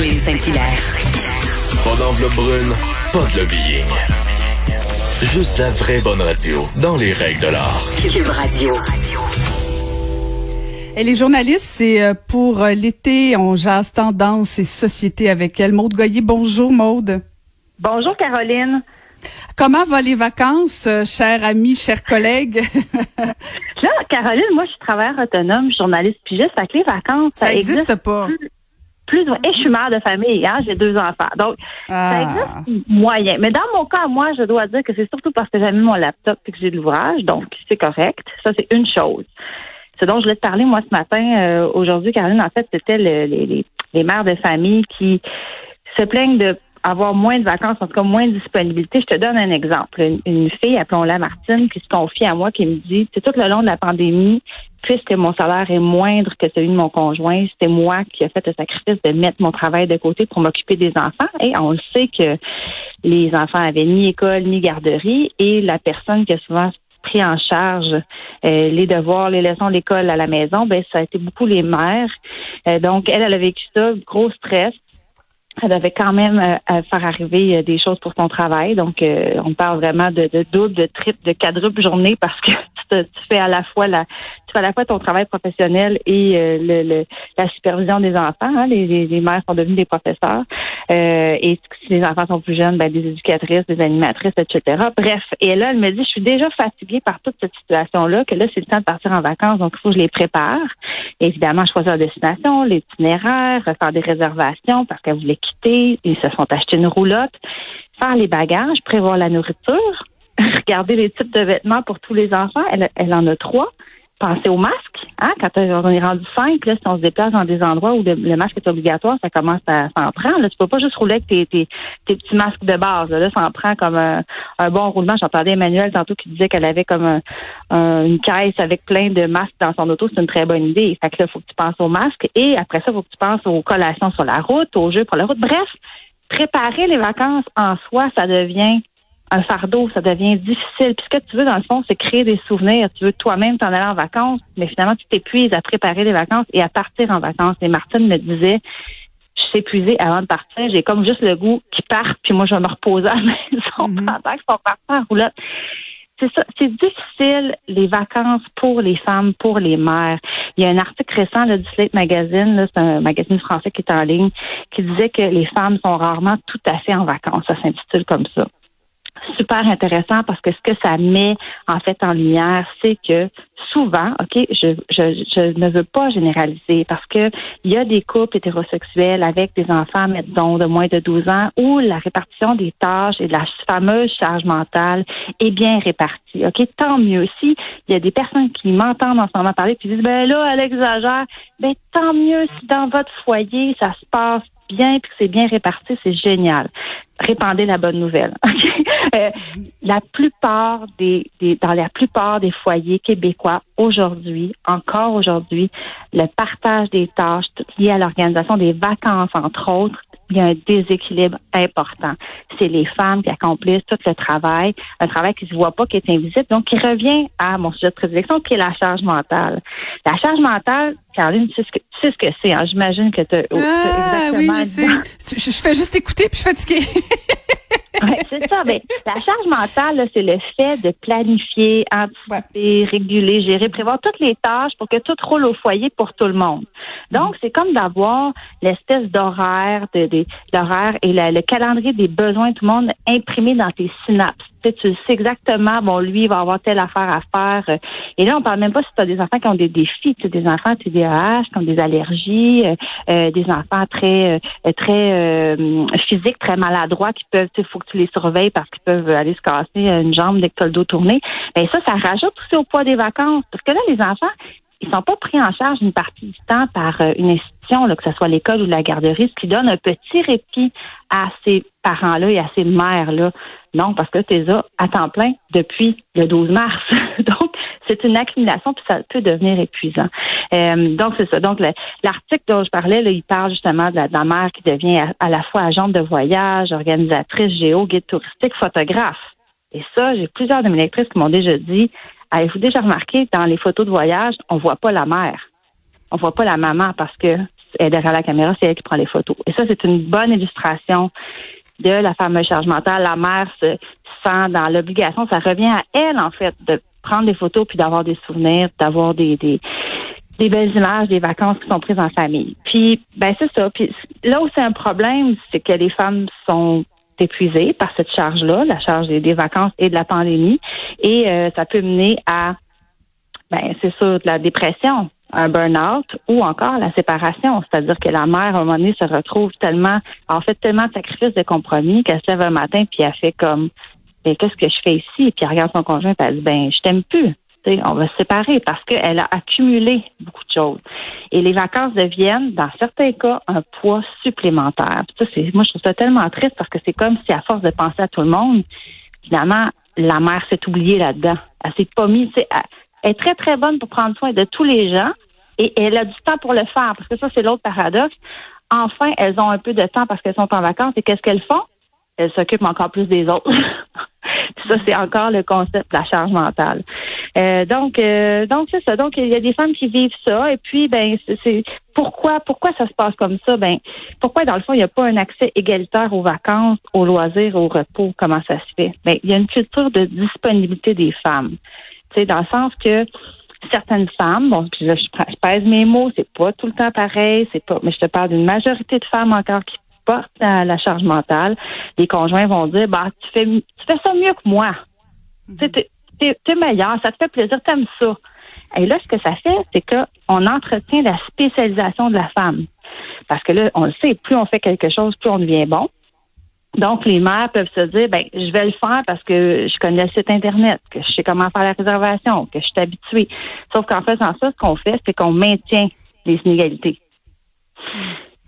Caroline Saint-Hilaire. Pas d'enveloppe brune, pas de lobbying. Juste la vraie bonne radio, dans les règles de l'art. Cube Radio. Elle est journaliste, c'est euh, pour euh, l'été, on jase tendance et société avec elle. Maude Goyer, bonjour Maude. Bonjour Caroline. Comment vont les vacances, euh, chers amis, chers collègues? Là, Caroline, moi, je suis travailleur autonome, journaliste pigiste, fait que les vacances, ça n'existe pas. Plus, et je suis mère de famille, hein, j'ai deux enfants. Donc, ça Ah. existe moyen. Mais dans mon cas, moi, je dois dire que c'est surtout parce que j'ai mis mon laptop et que j'ai de l'ouvrage, donc c'est correct. Ça, c'est une chose. Ce dont je voulais te parler, moi, ce matin, euh, aujourd'hui, Caroline, en fait, c'était le- les, les, les mères de famille qui se plaignent de avoir moins de vacances, en tout cas moins de disponibilité. Je te donne un exemple. Une, fille, appelons-la Martine, qui se confie à moi, qui me dit, c'est tout le long de la pandémie, puisque mon salaire est moindre que celui de mon conjoint, c'était moi qui ai fait le sacrifice de mettre mon travail de côté pour m'occuper des enfants. Et on le sait que les enfants avaient ni école ni garderie et la personne qui a souvent pris en charge euh, les devoirs, les leçons de l'école à la maison, ben ça a été beaucoup les mères. Euh, donc elle, elle a vécu ça, gros stress. Elle avait quand même euh, faire arriver euh, des choses pour son travail. Donc, euh, on parle vraiment de, de double, de triple, de quadruple journée parce que tu, te- tu fais à la fois la, tu fais à la fois ton travail professionnel et euh, le, le- la supervision des enfants. hein. Les, les, les mères sont devenues des professeurs. Euh, et si les enfants sont plus jeunes, ben, des éducatrices, des animatrices, etc. Bref. Et là, elle me dit, je suis déjà fatiguée par toute cette situation-là, que là, c'est le temps de partir en vacances, donc il faut que je les prépare. Évidemment, choisir la destination, l'itinéraire, faire des réservations parce qu'elle voulait quitter. Ils se sont achetés une roulotte. Faire les bagages, prévoir la nourriture, regarder les types de vêtements pour tous les enfants. Elle, elle en a trois. Penser au masque. Hein? Quand on est rendu cinq, là, si on se déplace dans des endroits où le, masque est obligatoire, ça commence à s'en prendre. Là, tu peux pas juste rouler avec tes, tes, tes petits masques de base. Là, là ça en prend comme un, bon roulement. J'entendais Emmanuel tantôt qui disait qu'elle avait comme un- un- une caisse avec plein de masques dans son auto. C'est une très bonne idée. Fait que là, faut que tu penses au masque. Et après ça, faut que tu penses aux collations sur la route, aux jeux pour la route. Bref, préparer les vacances en soi, ça devient un fardeau, ça devient difficile. Puis ce que tu veux, dans le fond, c'est créer des souvenirs. Tu veux toi-même t'en aller en vacances, mais finalement, tu t'épuises à préparer les vacances et à partir en vacances. Et Martine me disait, je suis épuisée avant de partir. J'ai comme juste le goût qu'ils partent, puis moi, je vais me reposer à la maison Mhm. pendant qu'ils sont partis en roulotte. C'est ça, c'est difficile, les vacances pour les femmes, pour les mères. Il y a un article récent là, du Slate Magazine, c'est un magazine français qui est en ligne, qui disait que les femmes sont rarement tout à fait en vacances. Ça s'intitule comme ça super intéressant parce que ce que ça met en fait en lumière, c'est que souvent, ok, je, je, je ne veux pas généraliser parce que il y a des couples hétérosexuels avec des enfants, mettons, de moins de 12 ans où la répartition des tâches et de la fameuse charge mentale est bien répartie. Ok, tant mieux. Si il y a des personnes qui m'entendent en ce moment parler qui disent ben là, elle exagère, ben tant mieux si dans votre foyer ça se passe bien puis que c'est bien réparti, c'est génial. Répandez la bonne nouvelle. Euh, la plupart des, des dans la plupart des foyers québécois aujourd'hui, encore aujourd'hui, le partage des tâches liées à l'organisation des vacances, entre autres, il y a un déséquilibre important. C'est les femmes qui accomplissent tout le travail, un travail qui se voit pas, qui est invisible, donc qui revient à mon sujet de prédilection, qui est la charge mentale. La charge mentale, Caroline, tu sais ce que, tu sais ce que c'est. hein? J'imagine que tu as Ah, oui, exactement je sais. Je, je fais juste écouter puis je suis fatiguée. Ouais, c'est ça. Mais la charge mentale, c'est le fait de planifier, anticiper, réguler, gérer, prévoir toutes les tâches pour que tout roule au foyer pour tout le monde. Donc, c'est comme d'avoir l'espèce d'horaire, de, de- l'horaire et la- le calendrier des besoins de tout le monde imprimé dans tes synapses. Tu sais, tu sais exactement, bon, lui, il va avoir telle affaire à faire. Et là, on parle même pas si tu as des enfants qui ont des défis, tu des enfants TDAH, qui ont des allergies, euh, euh, des enfants très euh, très euh, physiques, très maladroits, qui peuvent, il faut que tu les surveilles parce qu'ils peuvent aller se casser une jambe dès que tu as le dos tourné. Mais ça, ça rajoute aussi au poids des vacances. Parce que là, les enfants, ils sont pas pris en charge une partie du temps par euh, une institution, là, que ce soit l'école ou la garderie, ce qui donne un petit répit à ces parents-là et à ces mères-là. Non, parce que tu là à temps plein depuis le 12 mars. donc, c'est une accumulation, puis ça peut devenir épuisant. Euh, donc, c'est ça. Donc, le- l'article dont je parlais, là, il parle justement de la, de la mère qui devient à, à la fois agente de voyage, organisatrice, géo, guide touristique, photographe. Et ça, j'ai plusieurs de mes lectrices qui m'ont déjà dit, avez-vous déjà remarqué, dans les photos de voyage, on voit pas la mère. On voit pas la maman parce que elle est derrière la caméra, c'est elle qui prend les photos. Et ça, c'est une bonne illustration de la fameuse charge mentale. La mère se sent dans l'obligation, ça revient à elle, en fait, de prendre des photos puis d'avoir des souvenirs, d'avoir des, des, des belles images des vacances qui sont prises en famille. Puis, ben c'est ça. Puis là où c'est un problème, c'est que les femmes sont épuisées par cette charge-là, la charge des, vacances et de la pandémie, et euh, ça peut mener à, ben c'est ça, de la dépression, un burn-out ou encore la séparation. C'est-à-dire que la mère, à un moment donné, se retrouve tellement, en fait, tellement de sacrifices, de compromis qu'elle se lève un matin puis elle fait comme, ben, qu'est-ce que je fais ici? Puis elle regarde son conjoint et elle dit, ben, je t'aime plus. On va se séparer parce qu'elle a accumulé beaucoup de choses. Et les vacances deviennent, dans certains cas, un poids supplémentaire. ça, c'est, moi, je trouve ça tellement triste parce que c'est comme si, à force de penser à tout le monde, finalement, la mère s'est oubliée là-dedans. Elle s'est pas mise, elle est très, très bonne pour prendre soin de tous les gens et elle a du temps pour le faire parce que ça, c'est l'autre paradoxe. Enfin, elles ont un peu de temps parce qu'elles sont en vacances et qu'est-ce qu'elles font? Elles s'occupent encore plus des autres. ça, c'est encore le concept de la charge mentale. Euh, donc, euh, donc c'est ça. Donc, il y a des femmes qui vivent ça. Et puis, ben, c'est pourquoi, pourquoi ça se passe comme ça? Ben, pourquoi dans le fond il n'y a pas un accès égalitaire aux vacances, aux loisirs, au repos? Comment ça se fait? Ben, il y a une culture de disponibilité des femmes. Tu sais, dans le sens que certaines femmes, bon, puis je, je pèse mes mots, c'est pas tout le temps pareil, c'est pas, mais je te parle d'une majorité de femmes encore qui portent la, charge mentale. Les conjoints vont dire, bah, tu fais, tu fais ça mieux que moi. Tu es, meilleur, ça te fait plaisir, t'aimes ça. Et là, ce que ça fait, c'est qu'on entretient la spécialisation de la femme. Parce que là, on le sait, plus on fait quelque chose, plus on devient bon. Donc, les mères peuvent se dire, ben, je vais le faire parce que je connais le site Internet, que je sais comment faire la réservation, que je suis habituée. Sauf qu'en faisant ça, ce qu'on fait, c'est qu'on maintient les inégalités.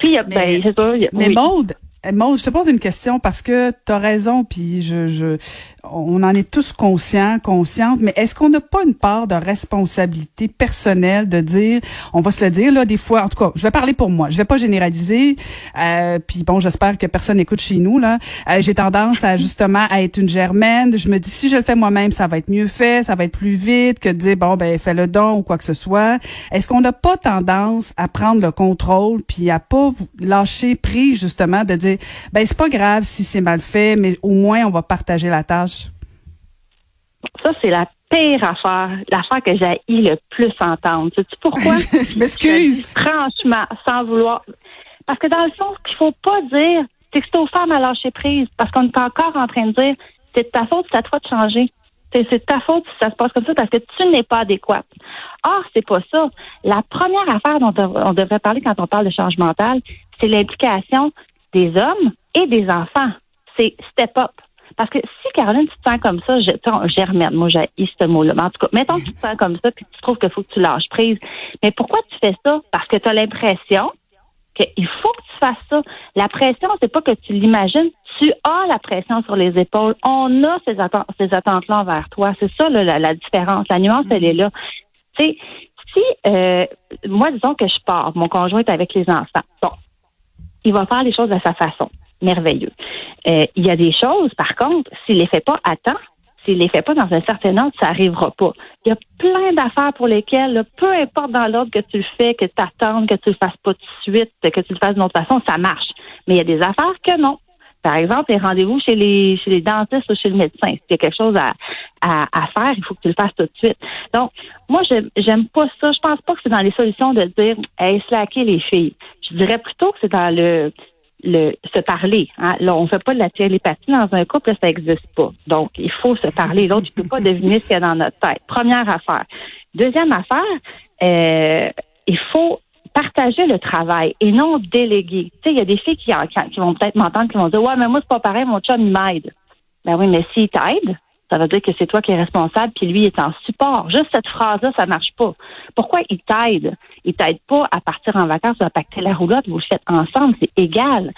Puis, ben, c'est ça. mais Maude, Maude, je te pose une question parce que tu as raison, puis je, je, on en est tous conscients, conscientes, mais est-ce qu'on n'a pas une part de responsabilité personnelle de dire, on va se le dire là, des fois, en tout cas, je vais parler pour moi, je vais pas généraliser, euh, puis bon, j'espère que personne n'écoute chez nous là. Euh, j'ai tendance à justement à être une germaine. Je me dis si je le fais moi-même, ça va être mieux fait, ça va être plus vite que de dire bon ben fais le don ou quoi que ce soit. Est-ce qu'on n'a pas tendance à prendre le contrôle puis à pas lâcher prise justement de dire ben c'est pas grave si c'est mal fait, mais au moins on va partager la tâche. Ça, c'est la pire affaire, l'affaire que j'ai le plus entendre. Sais-tu pourquoi? je m'excuse. Franchement, sans vouloir. Parce que dans le fond, ce qu'il faut pas dire, c'est que c'est aux femmes à lâcher prise. Parce qu'on est encore en train de dire, c'est de ta faute, c'est à toi de changer. C'est de ta faute si ça se passe comme ça parce que tu n'es pas adéquate. Or, c'est pas ça. La première affaire dont on devrait parler quand on parle de changement mental, c'est l'implication des hommes et des enfants. C'est step up. Parce que si, Caroline, tu te sens comme ça, je, germaine, moi, j'ai ce mot-là. Mais en tout cas, mettons que tu te sens comme ça, puis tu trouves qu'il faut que tu lâches prise. Mais pourquoi tu fais ça? Parce que tu as l'impression qu'il faut que tu fasses ça. La pression, c'est pas que tu l'imagines, tu as la pression sur les épaules. On a ces, ces attentes-là envers toi. C'est ça la, la, différence. La nuance, elle est là. Tu sais, si euh, moi, disons que je pars, mon conjoint est avec les enfants. Bon, il va faire les choses à sa façon merveilleux. Euh, il y a des choses, par contre, s'il les fait pas à temps, s'il les fait pas dans un certain ordre, ça arrivera pas. Il y a plein d'affaires pour lesquelles, peu importe dans l'ordre que tu le fais, que tu attends, que tu le fasses pas tout de suite, que tu le fasses d'une autre façon, ça marche. Mais il y a des affaires que non. Par exemple, les rendez-vous chez les chez les dentistes ou chez le médecin. S'il y a quelque chose à, à, faire, il faut que tu le fasses tout de suite. Donc, moi, j'aime pas ça. Je pense pas que c'est dans les solutions de dire hey, slacker les filles. Je dirais plutôt que c'est dans le le se parler. Hein. Là, on fait pas de la télépathie dans un couple, ça n'existe pas. Donc, il faut se parler. L'autre, tu peux pas deviner ce qu'il y a dans notre tête. Première affaire. Deuxième affaire, euh, il faut partager le travail et non déléguer. Tu sais, il y a des filles qui, qui vont peut-être m'entendre, qui vont dire, ouais, mais moi, c'est pas pareil, mon chum, il m'aide. Ben oui, mais s'il t'aide, ça veut dire que c'est toi qui es responsable, puis lui est en support. Juste cette phrase-là, ça marche pas. Pourquoi il t'aide? Il t'aide pas à partir en vacances ou à pacter la roulotte, vous le faites ensemble, c'est égal.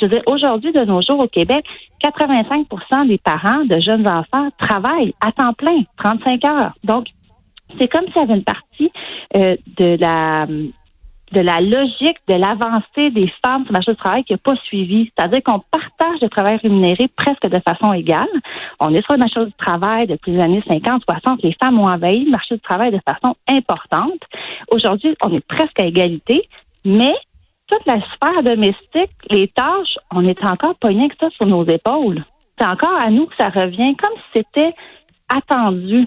Je veux dire, aujourd'hui, de nos jours au Québec, 85% des parents de jeunes enfants travaillent à temps plein, 35 heures. Donc, c'est comme s'il y avait une partie euh, de la de la logique de l'avancée des femmes sur le marché du travail qui n'a pas suivi. C'est-à-dire qu'on partage le travail rémunéré presque de façon égale. On est sur le marché du travail depuis les années 50, 60. Les femmes ont envahi le marché du travail de façon importante. Aujourd'hui, on est presque à égalité, mais toute la sphère domestique, les tâches, on est encore pogné que ça sur nos épaules. C'est encore à nous que ça revient, comme si c'était attendu.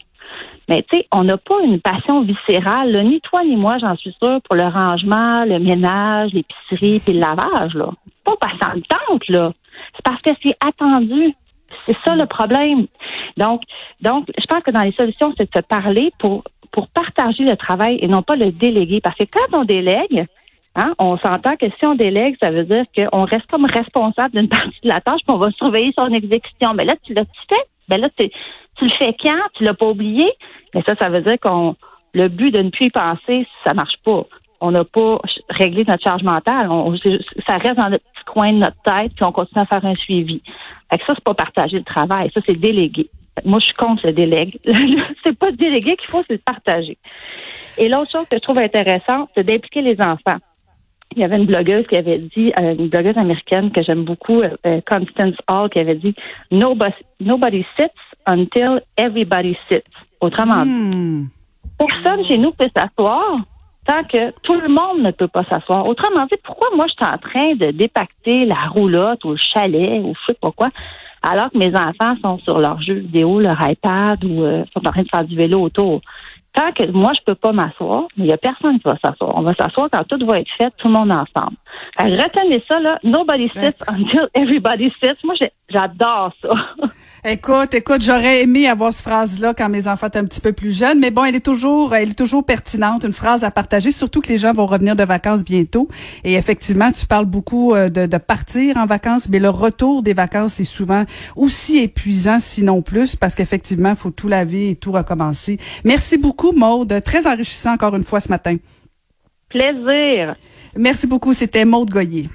Mais tu sais, on n'a pas une passion viscérale, ni toi ni moi, j'en suis sûre, pour le rangement, le ménage, l'épicerie puis le lavage. Là. Pas parce qu'on tente, là. C'est parce que c'est attendu. C'est ça le problème. Donc, donc, je pense que dans les solutions, c'est de se parler pour pour partager le travail et non pas le déléguer. Parce que quand on délègue, hein, on s'entend que si on délègue, ça veut dire qu'on reste comme responsable d'une partie de la tâche, puis on va surveiller son exécution. Mais là, tu l'as fait? Ben là, tu, le fais quand? Tu l'as pas oublié? Mais ça, ça veut dire qu'on le but de ne plus y penser, ça marche pas. On n'a pas réglé notre charge mentale. ça reste dans le petit coin de notre tête, puis on continue à faire un suivi. Fait que ça, c'est pas partager le travail. Ça, c'est déléguer. Moi, je suis contre le délègue. c'est pas déléguer qu'il faut, c'est partager. Et l'autre chose que je trouve intéressante, c'est d'impliquer les enfants. Il y avait une blogueuse qui avait dit, euh, une blogueuse américaine que j'aime beaucoup, euh, euh, Constance Hall, qui avait dit nobody, sits until everybody sits. Autrement dit, hmm. personne chez nous peut s'asseoir tant que tout le monde ne peut pas s'asseoir. Autrement dit, pourquoi moi je suis en train de dépacter la roulotte ou le chalet ou je sais pas quoi, alors que mes enfants sont sur leur jeu vidéo, leur iPad ou euh, sont en train de faire du vélo autour? Tant que moi, je peux pas m'asseoir, mais il y a personne qui va s'asseoir. On va s'asseoir quand tout va être fait, tout le monde ensemble. retenez ça, là. Nobody sits until everybody sits. Moi, j'adore ça. Écoute, écoute, j'aurais aimé avoir cette phrase-là quand mes enfants étaient un petit peu plus jeunes, mais bon, elle est toujours, elle est toujours pertinente, une phrase à partager, surtout que les gens vont revenir de vacances bientôt. Et effectivement, tu parles beaucoup euh, de, de partir en vacances, mais le retour des vacances est souvent aussi épuisant, sinon plus, parce qu'effectivement, il faut tout laver et tout recommencer. Merci beaucoup, Maude. Très enrichissant encore une fois ce matin. Plaisir. Merci beaucoup. C'était Maude Goyer.